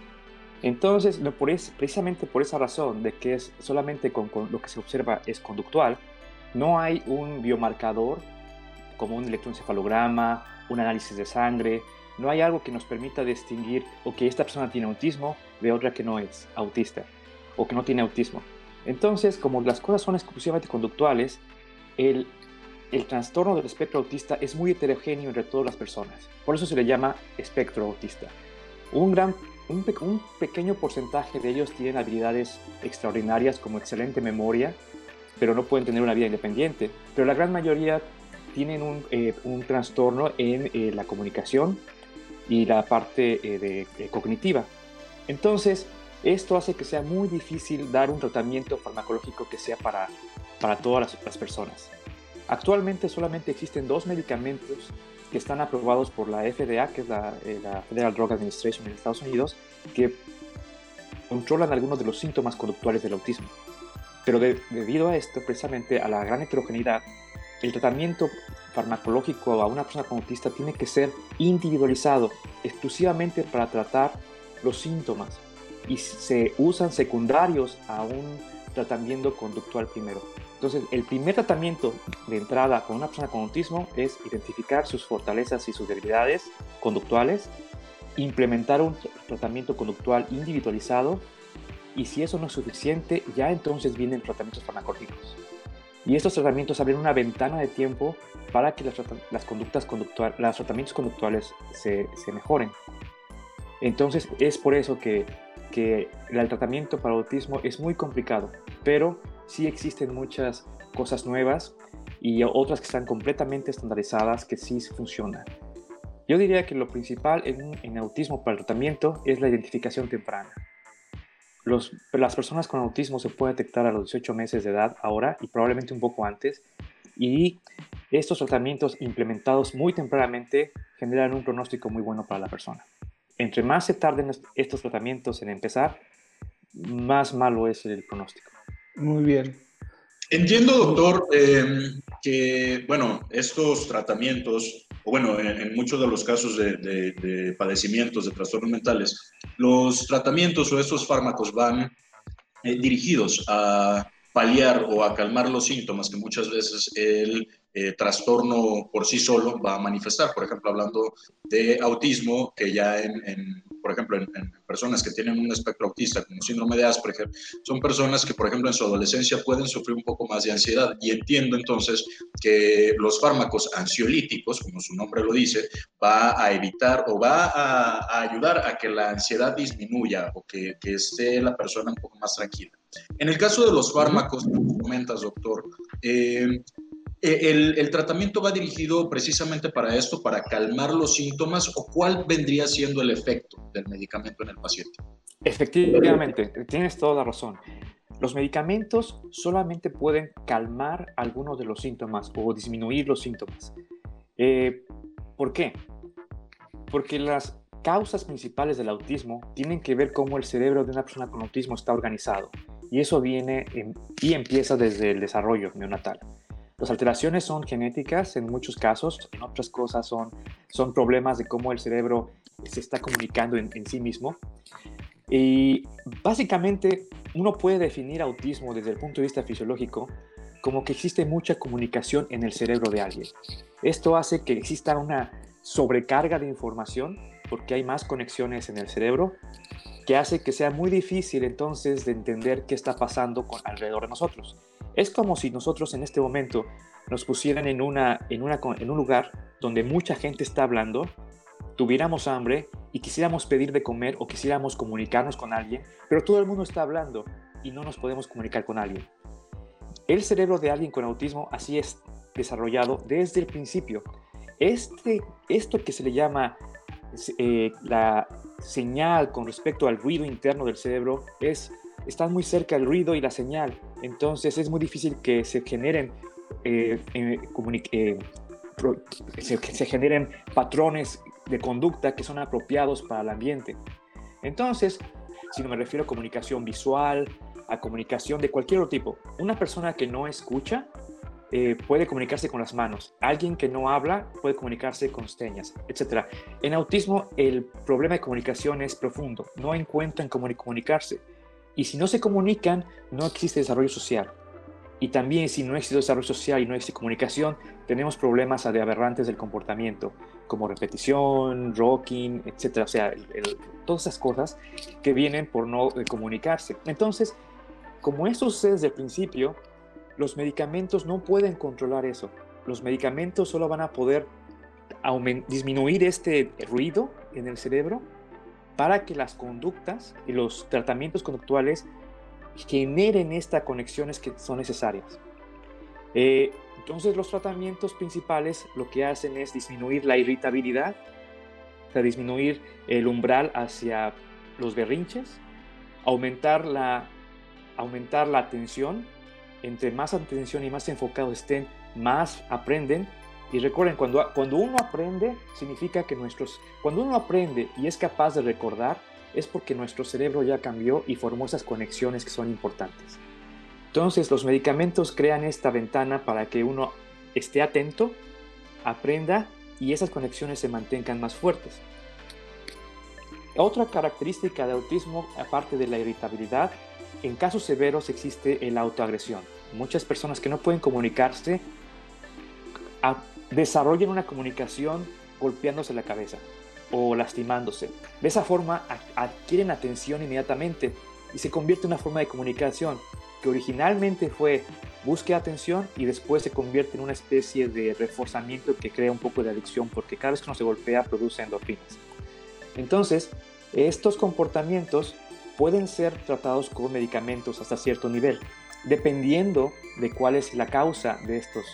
Speaker 7: Entonces, por es, precisamente por esa razón de que es solamente con lo que se observa es conductual, no hay un biomarcador como un electroencefalograma, un análisis de sangre. No hay algo que nos permita distinguir o que esta persona tiene autismo de otra que no es autista o que no tiene autismo. Entonces, como las cosas son exclusivamente conductuales, el, el trastorno del espectro autista es muy heterogéneo entre todas las personas. Por eso se le llama espectro autista. Un, gran, un, un pequeño porcentaje de ellos tienen habilidades extraordinarias como excelente memoria, pero no pueden tener una vida independiente. Pero la gran mayoría tienen un, eh, un trastorno en eh, la comunicación y la parte eh, de, eh, cognitiva. Entonces, esto hace que sea muy difícil dar un tratamiento farmacológico que sea para, para todas las, las personas. Actualmente solamente existen dos medicamentos que están aprobados por la FDA, que es la, eh, la Federal Drug Administration en Estados Unidos, que controlan algunos de los síntomas conductuales del autismo. Pero debido a esto, precisamente a la gran heterogeneidad, el tratamiento farmacológico a una persona con autista tiene que ser individualizado exclusivamente para tratar los síntomas y se usan secundarios a un tratamiento conductual primero. Entonces, el primer tratamiento de entrada con una persona con autismo es identificar sus fortalezas y sus debilidades conductuales, implementar un tratamiento conductual individualizado y si eso no es suficiente, ya entonces vienen tratamientos farmacológicos. Y estos tratamientos abren una ventana de tiempo para que las, conductas conductuales, los tratamientos conductuales se, mejoren. Entonces es por eso que, el tratamiento para autismo es muy complicado, pero sí existen muchas cosas nuevas y otras que están completamente estandarizadas que sí funcionan. Yo diría que lo principal en, en autismo para el tratamiento es la identificación temprana las personas con autismo se pueden detectar a los 18 meses de edad ahora y probablemente un poco antes. Y estos tratamientos implementados muy tempranamente generan un pronóstico muy bueno para la persona. Entre más se tarden estos tratamientos en empezar, más malo es el pronóstico.
Speaker 3: Muy bien.
Speaker 5: Entiendo, doctor, em, que, bueno, estos tratamientos, o bueno, en, muchos de los casos de, padecimientos de trastornos mentales, los tratamientos o estos fármacos van eh, dirigidos a paliar o a calmar los síntomas que muchas veces el eh, trastorno por sí solo va a manifestar. Por ejemplo, hablando de autismo, que ya en, por ejemplo, en, personas que tienen un espectro autista como síndrome de Asperger, son personas que, por ejemplo, en su adolescencia pueden sufrir un poco más de ansiedad. Y entiendo entonces que los fármacos ansiolíticos, como su nombre lo dice, va a evitar o va a, ayudar a que la ansiedad disminuya o que, que esté la persona un poco más tranquila. En el caso de los fármacos, comentas, doctor, eh, eh, el, tratamiento va dirigido precisamente para esto, para calmar los síntomas o cuál vendría siendo el efecto del medicamento en el paciente.
Speaker 7: Efectivamente, tienes toda la razón. Los medicamentos solamente pueden calmar algunos de los síntomas o disminuir los síntomas. Eh, ¿Por qué? Porque las causas principales del autismo tienen que ver cómo el cerebro de una persona con autismo está organizado. Y eso viene y empieza desde el desarrollo neonatal. Las alteraciones son genéticas en muchos casos, en otras cosas son, son problemas de cómo el cerebro se está comunicando en, sí mismo. Y básicamente uno puede definir autismo desde el punto de vista fisiológico como que existe mucha comunicación en el cerebro de alguien. Esto hace que exista una sobrecarga de información porque hay más conexiones en el cerebro que hace que sea muy difícil entonces de entender qué está pasando con, alrededor de nosotros. Es como si nosotros en este momento nos pusieran en, una, en, una, en un lugar donde mucha gente está hablando, tuviéramos hambre y quisiéramos pedir de comer o quisiéramos comunicarnos con alguien, pero todo el mundo está hablando y no nos podemos comunicar con alguien. El cerebro de alguien con autismo así es desarrollado desde el principio. Este, esto que se le llama eh, la señal con respecto al ruido interno del cerebro es están muy cerca el ruido y la señal. Entonces es muy difícil que se generen, eh, eh, eh se, generen patrones de conducta que son apropiados para el ambiente. Entonces, si no me refiero a comunicación visual, a comunicación de cualquier otro tipo, una persona que no escucha eh, puede comunicarse con las manos, alguien que no habla puede comunicarse con señas, etc. En autismo el problema de comunicación es profundo, no encuentran cómo comunicarse. Y si no se comunican, no existe desarrollo social. Y también si no existe desarrollo social y no existe comunicación, tenemos problemas de aberrantes del comportamiento, como repetición, rocking, etc. O sea, todas esas cosas que vienen por no eh, comunicarse. Entonces, como esto sucede desde el principio, los medicamentos no pueden controlar eso. Los medicamentos solo van a poder disminuir este ruido en el cerebro para que las conductas y los tratamientos conductuales generen estas conexiones que son necesarias. Eh, entonces los tratamientos principales lo que hacen es disminuir la irritabilidad, o disminuir el umbral hacia los berrinches, aumentar la, aumentar la atención, entre más atención y más enfocados estén, más aprenden y recuerden, cuando, cuando uno aprende, significa que nuestros, cuando uno aprende y es capaz de recordar, es porque nuestro cerebro ya cambió y formó esas conexiones que son importantes. Entonces los medicamentos crean esta ventana para que uno esté atento, aprenda y esas conexiones se mantengan más fuertes. Otra característica de autismo, aparte de la irritabilidad, en casos severos existe el autoagresión. Muchas personas que no pueden comunicarse desarrollan una comunicación golpeándose la cabeza o lastimándose. De esa forma adquieren atención inmediatamente y se convierte en una forma de comunicación que originalmente fue busque atención y después se convierte en una especie de reforzamiento que crea un poco de adicción porque cada vez que uno se golpea produce endorfinas. Entonces, estos comportamientos pueden ser tratados con medicamentos hasta cierto nivel, dependiendo de cuál es la causa de estos,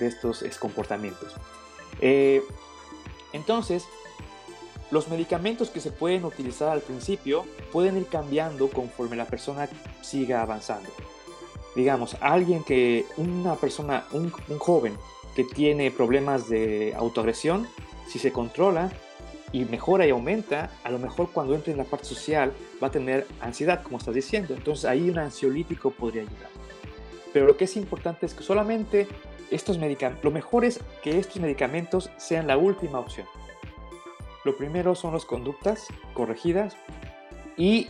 Speaker 7: de estos comportamientos. Eh, entonces, los medicamentos que se pueden utilizar al principio pueden ir cambiando conforme la persona siga avanzando. Digamos, alguien que, una persona, un, joven que tiene problemas de autoagresión, si se controla y mejora y aumenta, a lo mejor cuando entre en la parte social va a tener ansiedad, como estás diciendo. Entonces ahí un ansiolítico podría ayudar. Pero lo que es importante es que solamente estos medicamentos, lo mejor es que estos medicamentos sean la última opción. Lo primero son las conductas corregidas y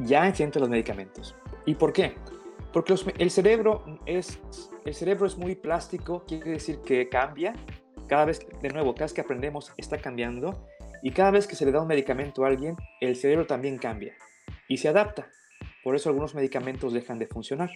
Speaker 7: ya entre los medicamentos. ¿Y por qué? Porque el, cerebro es, el cerebro es muy plástico, quiere decir que cambia. Cada vez, de nuevo, cada vez que aprendemos está cambiando. Y cada vez que se le da un medicamento a alguien, el cerebro también cambia y se adapta. Por eso algunos medicamentos dejan de funcionar.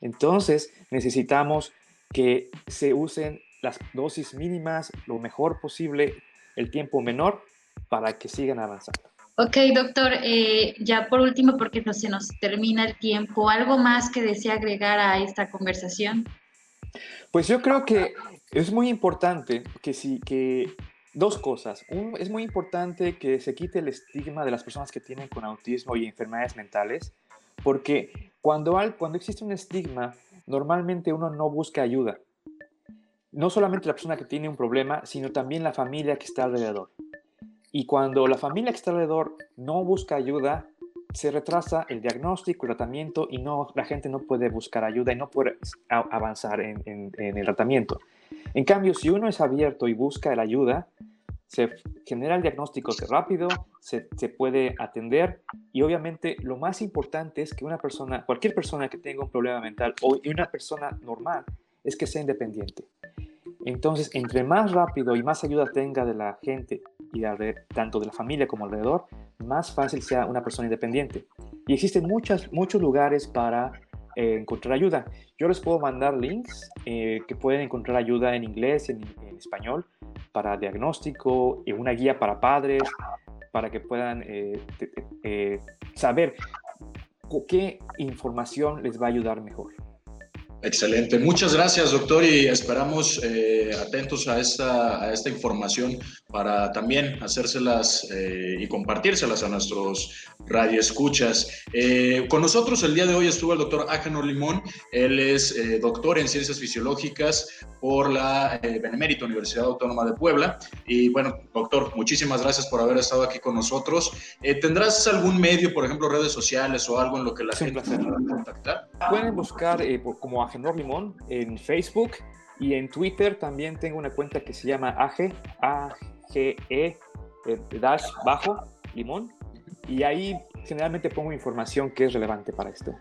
Speaker 7: Entonces necesitamos que se usen las dosis mínimas lo mejor posible el tiempo menor para que sigan avanzando.
Speaker 4: Ok, doctor, eh, ya por último, porque no se nos termina el tiempo, ¿algo más que desea agregar a esta conversación?
Speaker 7: Pues yo creo que es muy importante que sí, que dos cosas. es muy importante que se quite el estigma de las personas que tienen con autismo y enfermedades mentales, porque cuando, cuando existe un estigma, normalmente uno no busca ayuda no solamente la persona que tiene un problema, sino también la familia que está alrededor. Y cuando la familia que está alrededor no busca ayuda, se retrasa el diagnóstico, el tratamiento y no, la gente no puede buscar ayuda y no puede avanzar en, el tratamiento. En cambio, si uno es abierto y busca la ayuda, se genera el diagnóstico rápido, se, puede atender y obviamente lo más importante es que una persona, cualquier persona que tenga un problema mental o una persona normal, es que sea independiente. Entonces, entre más rápido y más ayuda tenga de la gente y de, tanto de la familia como alrededor, más fácil sea una persona independiente. Y existen muchas, muchos lugares para eh, encontrar ayuda. Yo les puedo mandar links eh, que pueden encontrar ayuda en inglés, en, en español, para diagnóstico, una guía para padres, para que puedan eh, saber qué información les va a ayudar mejor.
Speaker 5: Excelente. Muchas gracias, doctor, y esperamos eh, atentos a esta, a esta información para también hacérselas eh, y compartírselas a nuestros radioescuchas. Eh, con nosotros el día de hoy estuvo el doctor Agenor Limón. Él es doctor en ciencias fisiológicas por la Benemérita Universidad Autónoma de Puebla. Y bueno, doctor, muchísimas gracias por haber estado aquí con nosotros. ¿Tendrás algún medio, por ejemplo, redes sociales o algo en lo que la gente pueda contactar?
Speaker 7: Pueden buscar como Agenor Limón en Facebook y en Twitter también tengo una cuenta que se llama AGE, AGE, eh, dash bajo, limón. Y ahí generalmente pongo información que es relevante para esto.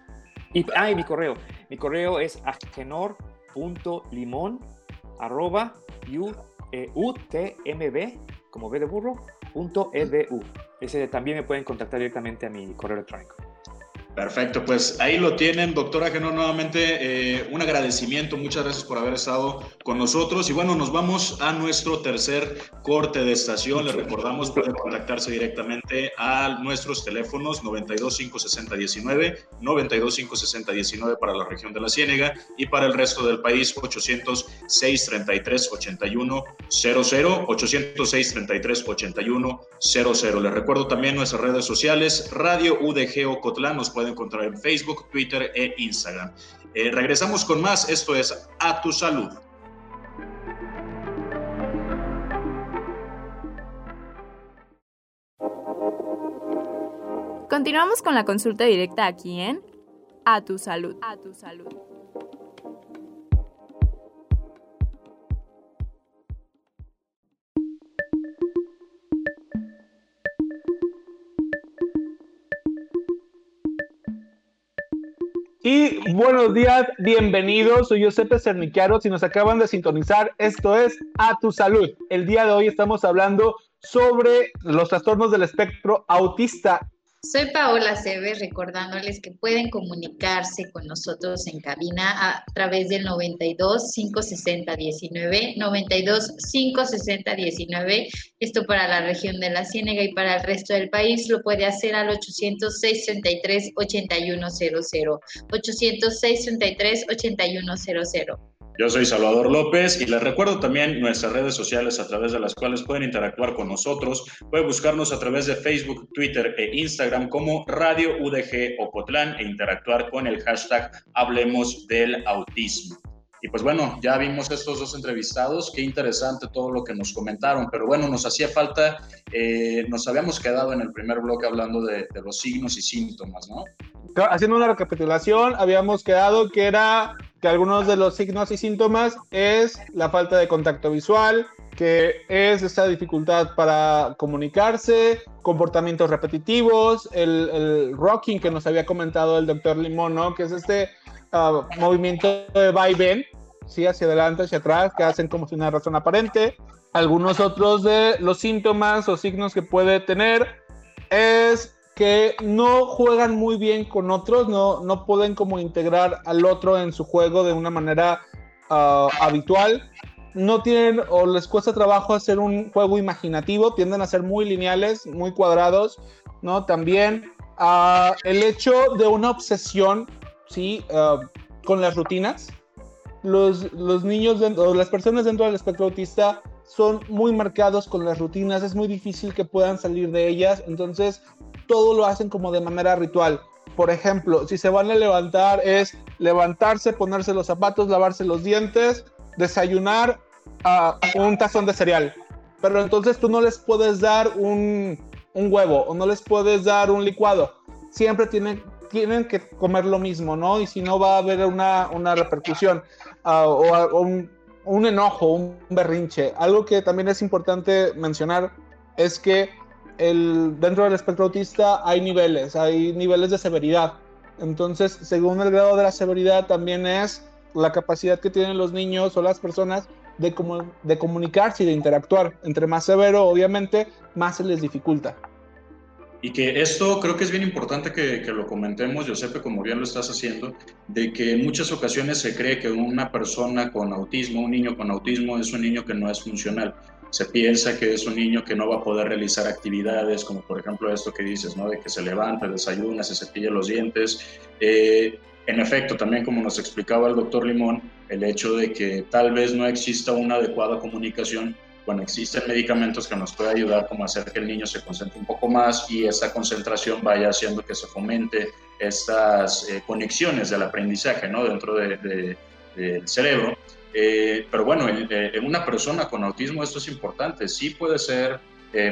Speaker 7: Y, ah, y mi correo. Mi correo es agenor.limón arroba utmb, eh, como B de burro, punto edu. Ese también me pueden contactar directamente a mi correo electrónico.
Speaker 5: Perfecto, pues ahí lo tienen, doctora Agenor, nuevamente eh, un agradecimiento, muchas gracias por haber estado con nosotros. Y bueno, nos vamos a nuestro tercer corte de estación, les recordamos pueden contactarse directamente a nuestros teléfonos 9256019, 9256019 para la región de la Ciénega y para el resto del país 800 633 8100, 806 33 8100. Les recuerdo también nuestras redes sociales, Radio UDG Ocotlán, puede encontrar en Facebook, Twitter e Instagram. Eh, regresamos con más. Esto es A Tu Salud.
Speaker 1: Continuamos con la consulta directa aquí en A tu salud. A tu salud.
Speaker 3: Y buenos días, bienvenidos. Soy Giuseppe Cernichiaro. Si nos acaban de sintonizar, esto es A Tu Salud. El día de hoy estamos hablando sobre los trastornos del espectro autista
Speaker 4: soy Paola Cebes, recordándoles que pueden comunicarse con nosotros en cabina a través del 92 560 19, 92 560 19. Esto para la región de la Ciénega y para el resto del país lo puede hacer al 806 33 8100, 806 33 8100.
Speaker 5: Yo soy Salvador López y les recuerdo también nuestras redes sociales a través de las cuales pueden interactuar con nosotros. Pueden buscarnos a través de Facebook, Twitter e Instagram como Radio UDG Ocotlán e interactuar con el hashtag Hablemos del Autismo. Y pues bueno, ya vimos estos dos entrevistados, qué interesante todo lo que nos comentaron, pero bueno, nos hacía falta, eh, nos habíamos quedado en el primer bloque hablando de, de los signos y síntomas, ¿no?
Speaker 3: Haciendo una recapitulación, habíamos quedado que era que algunos de los signos y síntomas es la falta de contacto visual, que es esta dificultad para comunicarse, comportamientos repetitivos, el, rocking que nos había comentado el doctor Limón, ¿no? que es este ah, movimiento de va y ven, ¿sí? hacia adelante, hacia atrás, que hacen como si una razón aparente. Algunos otros de los síntomas o signos que puede tener es que no juegan muy bien con otros, no, no pueden como integrar al otro en su juego de una manera ah, habitual. No tienen o les cuesta trabajo hacer un juego imaginativo, tienden a ser muy lineales, muy cuadrados, ¿no? También uh, el hecho de una obsesión, ¿sí? Ah, con las rutinas. Los, los niños o las personas dentro del espectro autista son muy marcados con las rutinas, es muy difícil que puedan salir de ellas, entonces todo lo hacen como de manera ritual. Por ejemplo, si se van a levantar es levantarse, ponerse los zapatos, lavarse los dientes, desayunar a un tazón de cereal. Pero entonces tú no les puedes dar un, huevo o no les puedes dar un licuado. Siempre tienen, que comer lo mismo, ¿no? Y si no va a haber una, repercusión uh, o, un, un enojo, un berrinche. Algo que también es importante mencionar es que el, dentro del espectro autista hay niveles, hay niveles de severidad. Entonces, según el grado de la severidad, también es la capacidad que tienen los niños o las personas de, de comunicarse y de interactuar. Entre más severo, obviamente, más se les dificulta.
Speaker 5: Y que esto creo que es bien importante que, que, lo comentemos, Josepe, como bien lo estás haciendo, de que en muchas ocasiones se cree que una persona con autismo, un niño con autismo, es un niño que no es funcional. Se piensa que es un niño que no va a poder realizar actividades, como por ejemplo esto que dices, ¿no? De que se levanta, desayuna, se cepilla los dientes. Eh, en efecto, también como nos explicaba el doctor Limón, el hecho de que tal vez no exista una adecuada comunicación bueno, existen medicamentos que nos pueden ayudar como hacer que el niño se concentre un poco más y esa concentración vaya haciendo que se fomente estas eh, conexiones del aprendizaje ¿no? dentro del cerebro. Eh, pero bueno, eh, en, una persona con autismo esto es importante, sí puede ser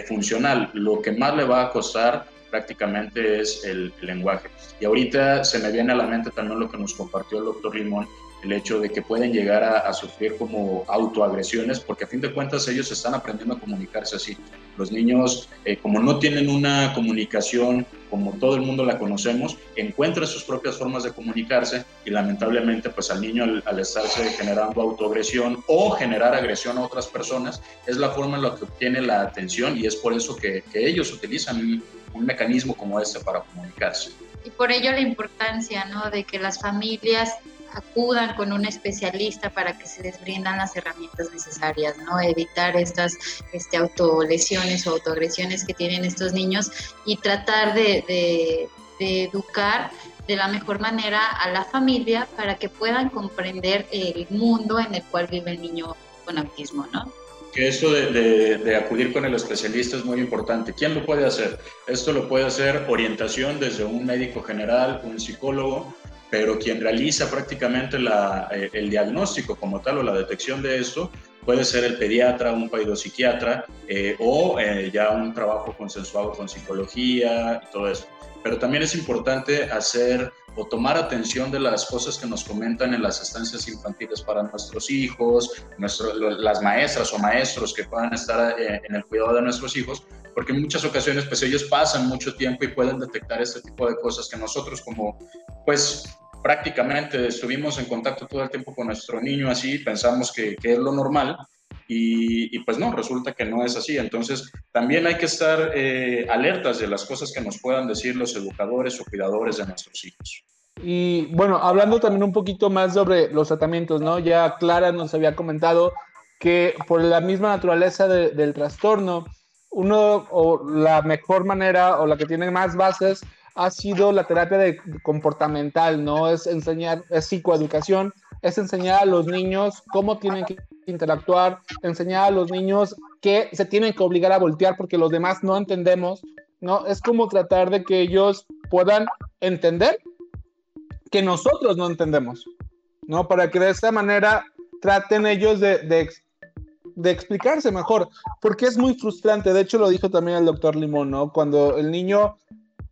Speaker 5: funcional, lo que más le va a costar prácticamente es el, el, lenguaje. Y ahorita se me viene a la mente también lo que nos compartió el doctor Limón, el hecho de que pueden llegar a, sufrir como autoagresiones, porque a fin de cuentas ellos están aprendiendo a comunicarse así. Los niños, eh, como no tienen una comunicación como todo el mundo la conocemos, encuentran sus propias formas de comunicarse y lamentablemente pues al niño al, estarse generando autoagresión o generar agresión a otras personas es la forma en la que obtiene la atención y es por eso que, ellos utilizan un mecanismo como este para comunicarse.
Speaker 4: Y por ello la importancia ¿no? de que las familias acudan con un especialista para que se les brindan las herramientas necesarias, ¿no? Evitar estas este, autolesiones o autoagresiones que tienen estos niños y tratar de, educar de la mejor manera a la familia para que puedan comprender el mundo en el cual vive el niño con autismo, ¿no?
Speaker 5: Que esto de, de, acudir con el especialista es muy importante. ¿Quién lo puede hacer? Esto lo puede hacer orientación desde un médico general, un psicólogo, pero quien realiza prácticamente la, eh, el diagnóstico como tal o la detección de esto, puede ser el pediatra, un paidopsiquiatra eh, o eh, ya un trabajo consensuado con psicología y todo eso. Pero también es importante hacer o tomar atención de las cosas que nos comentan en las estancias infantiles para nuestros hijos, las maestras o maestros que puedan estar eh, en el cuidado de nuestros hijos, porque en muchas ocasiones pues ellos pasan mucho tiempo y pueden detectar este tipo de cosas que nosotros como pues prácticamente estuvimos en contacto todo el tiempo con nuestro niño así, pensamos que, que es lo normal y, y, pues no, resulta que no es así. Entonces también hay que estar eh, alertas de las cosas que nos puedan decir los educadores o cuidadores de nuestros hijos.
Speaker 3: Y bueno, hablando también un poquito más sobre los tratamientos, ¿no? Ya Clara nos había comentado que por la misma naturaleza de, del trastorno, uno o la mejor manera o la que tiene más bases ha sido la terapia de comportamental, ¿no? Es enseñar, es psicoeducación, es enseñar a los niños cómo tienen que interactuar, enseñar a los niños que se tienen que obligar a voltear porque los demás no entendemos, ¿no? Es como tratar de que ellos puedan entender que nosotros no entendemos, ¿no? Para que de esta manera traten ellos de, de, de explicarse mejor, porque es muy frustrante, de hecho lo dijo también el doctor Limón, ¿no? Cuando el niño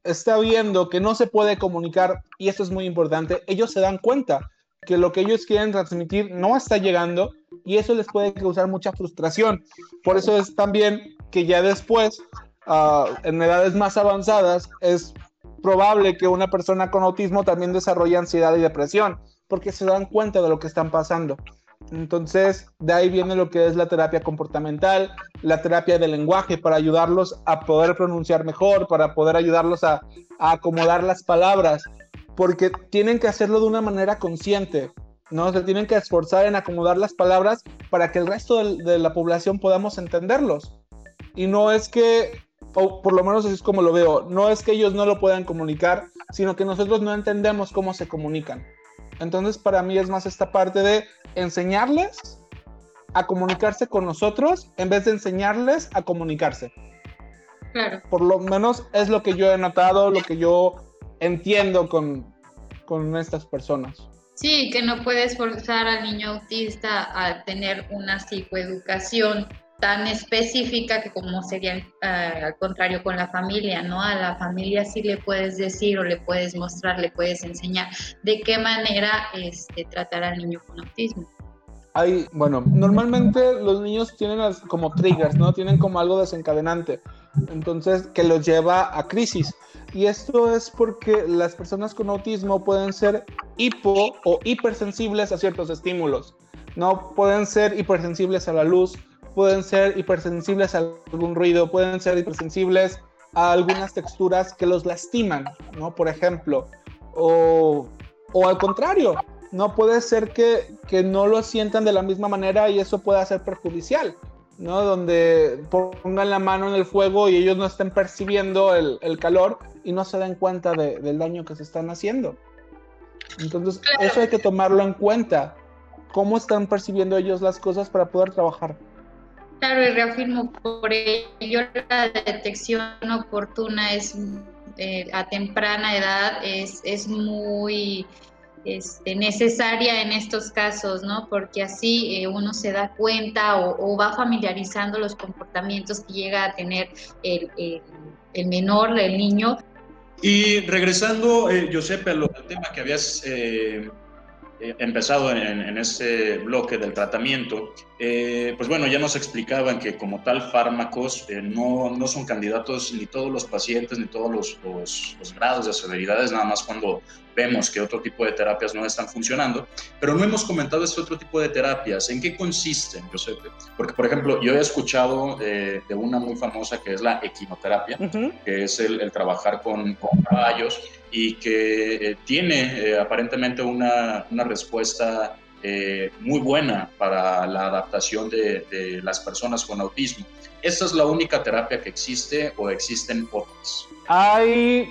Speaker 3: está viendo que no se puede comunicar, y esto es muy importante, ellos se dan cuenta que lo que ellos quieren transmitir no está llegando y eso les puede causar mucha frustración. Por eso es también que ya después, uh, en edades más avanzadas, es probable que una persona con autismo también desarrolle ansiedad y depresión, porque se dan cuenta de lo que están pasando. Entonces, de ahí viene lo que es la terapia comportamental, la terapia del lenguaje, para ayudarlos a poder pronunciar mejor, para poder ayudarlos a, acomodar las palabras, porque tienen que hacerlo de una manera consciente, ¿no? Se tienen que esforzar en acomodar las palabras para que el resto de, de la población podamos entenderlos. Y no es que, o por lo menos así es como lo veo, no es que ellos no lo puedan comunicar, sino que nosotros no entendemos cómo se comunican. Entonces, para mí es más esta parte de enseñarles a comunicarse con nosotros en vez de enseñarles a comunicarse.
Speaker 4: Claro.
Speaker 3: Por lo menos es lo que yo he notado, lo que yo entiendo con, con estas personas.
Speaker 4: Sí, que no puedes forzar al niño autista a tener una psicoeducación tan específica que como sería uh, al contrario con la familia, ¿no? A la familia sí le puedes decir o le puedes mostrar, le puedes enseñar de qué manera este, tratar al niño con autismo.
Speaker 3: Hay, bueno, normalmente los niños tienen como triggers, ¿no? Tienen como algo desencadenante, entonces que los lleva a crisis. Y esto es porque las personas con autismo pueden ser hipo o hipersensibles a ciertos estímulos. No pueden ser hipersensibles a la luz, pueden ser hipersensibles a algún ruido, pueden ser hipersensibles a algunas texturas que los lastiman, ¿no? Por ejemplo, o, o al contrario, no puede ser que, que, no lo sientan de la misma manera y eso pueda ser perjudicial, ¿no? Donde pongan la mano en el fuego y ellos no estén percibiendo el, el calor y no se den cuenta de, del daño que se están haciendo. Entonces, eso hay que tomarlo en cuenta. ¿Cómo están percibiendo ellos las cosas para poder trabajar?
Speaker 4: Claro, y reafirmo, por ello la detección oportuna es eh, a temprana edad es, es muy este, necesaria en estos casos, ¿no? Porque así eh, uno se da cuenta o, va familiarizando los comportamientos que llega a tener el, el, menor, el niño.
Speaker 5: Y regresando, eh, Giuseppe, al tema que habías eh, empezado en, en, este bloque del tratamiento, eh, pues bueno, ya nos explicaban que como tal fármacos eh, no, no, son candidatos ni todos los pacientes ni todos los, los, los, grados de severidades, nada más cuando vemos que otro tipo de terapias no están funcionando, pero no hemos comentado este otro tipo de terapias, ¿en qué consisten, Giuseppe? Porque, por ejemplo, yo he escuchado eh, de una muy famosa que es la equinoterapia, uh -huh. que es el, el trabajar con, con, caballos y que eh, tiene eh, aparentemente una, una respuesta eh, muy buena para la adaptación de, de, las personas con autismo. ¿Esta es la única terapia que existe o existen otras?
Speaker 3: Hay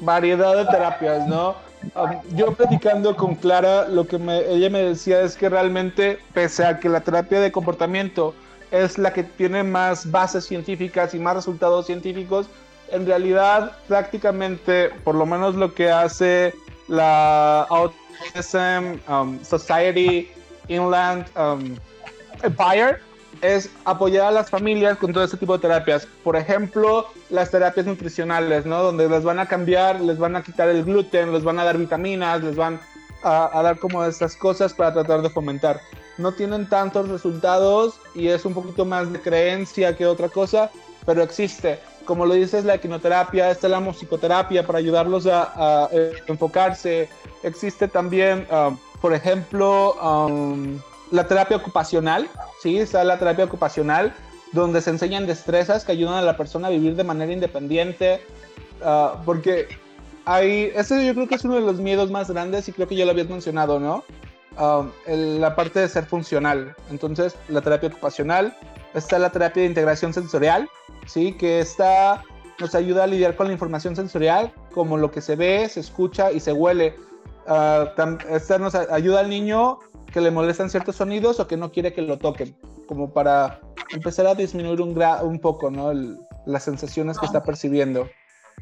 Speaker 3: variedad de terapias, ¿no? Um, yo platicando con Clara, lo que me, ella me decía es que realmente, pese a que la terapia de comportamiento es la que tiene más bases científicas y más resultados científicos, en realidad prácticamente, por lo menos lo que hace la Autism um, Society Inland, um, Empire es apoyar a las familias con todo ese tipo de terapias. Por ejemplo, las terapias nutricionales, ¿no? Donde les van a cambiar, les van a quitar el gluten, les van a dar vitaminas, les van a, dar como esas cosas para tratar de fomentar. No tienen tantos resultados y es un poquito más de creencia que otra cosa, pero existe. Como lo dices, la quinoterapia, está la musicoterapia para ayudarlos a, enfocarse. Existe también, ah, por ejemplo, um, la terapia ocupacional, ¿sí? Está la terapia ocupacional, donde se enseñan destrezas que ayudan a la persona a vivir de manera independiente, ah, porque hay, ese yo creo que es uno de los miedos más grandes y creo que ya lo habías mencionado, ¿no? Ah, la parte de ser funcional. Entonces, la terapia ocupacional, está la terapia de integración sensorial, ¿sí? Que esta nos ayuda a lidiar con la información sensorial, como lo que se ve, se escucha y se huele. Uh, esta nos ayuda al niño que le molestan ciertos sonidos o que no quiere que lo toquen, como para empezar a disminuir un, un poco ¿no? las sensaciones que está percibiendo.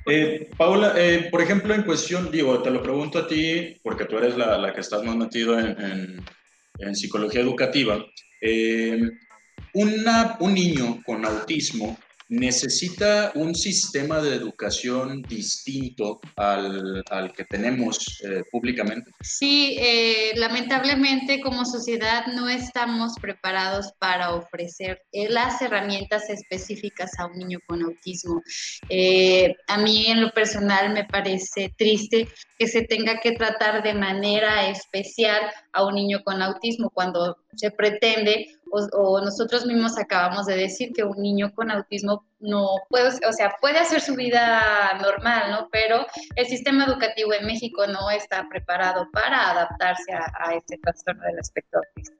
Speaker 5: Eh, Paula, eh, por ejemplo, en cuestión, digo, te lo pregunto a ti, porque tú eres la, que estás más metido en, psicología educativa. Eh, un niño con autismo necesita un sistema de educación distinto al, al que tenemos eh, públicamente?
Speaker 4: Sí, eh, lamentablemente como sociedad no estamos preparados para ofrecer eh, las herramientas específicas a un niño con autismo. a mí en lo personal me parece triste que se tenga que tratar de manera especial a un niño con autismo cuando se pretende o, nosotros mismos acabamos de decir que un niño con autismo no puede, o sea, puede hacer su vida normal, ¿no? Pero el sistema educativo en México no está preparado para adaptarse a, este trastorno del espectro autista.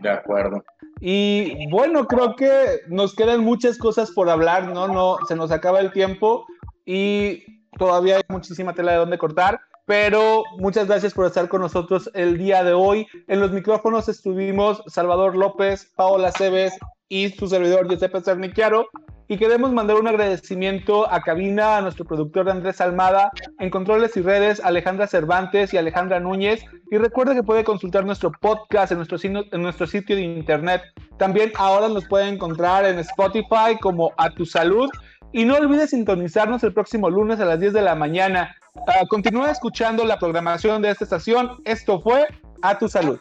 Speaker 5: De acuerdo.
Speaker 3: Y bueno, creo que nos quedan muchas cosas por hablar, ¿no? No, se nos acaba el tiempo y todavía hay muchísima tela de dónde cortar pero muchas gracias por estar con nosotros el día de hoy. En los micrófonos estuvimos Salvador López, Paola Cebes y su servidor Giuseppe Cernichiaro. Y queremos mandar un agradecimiento a Cabina, a nuestro productor Andrés Almada, en Controles y Redes, Alejandra Cervantes y Alejandra Núñez. Y recuerda que puede consultar nuestro podcast en nuestro, en nuestro sitio de internet. También ahora nos puede encontrar en Spotify como A Tu Salud. Y no olvides sintonizarnos el próximo lunes a las 10 de la mañana. Uh, continúa escuchando la programación de esta estación. Esto fue A Tu Salud.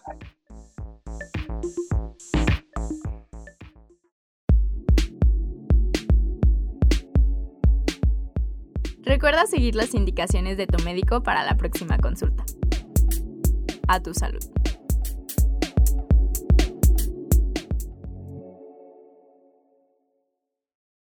Speaker 1: Recuerda seguir las indicaciones de tu médico para la próxima consulta. A tu salud.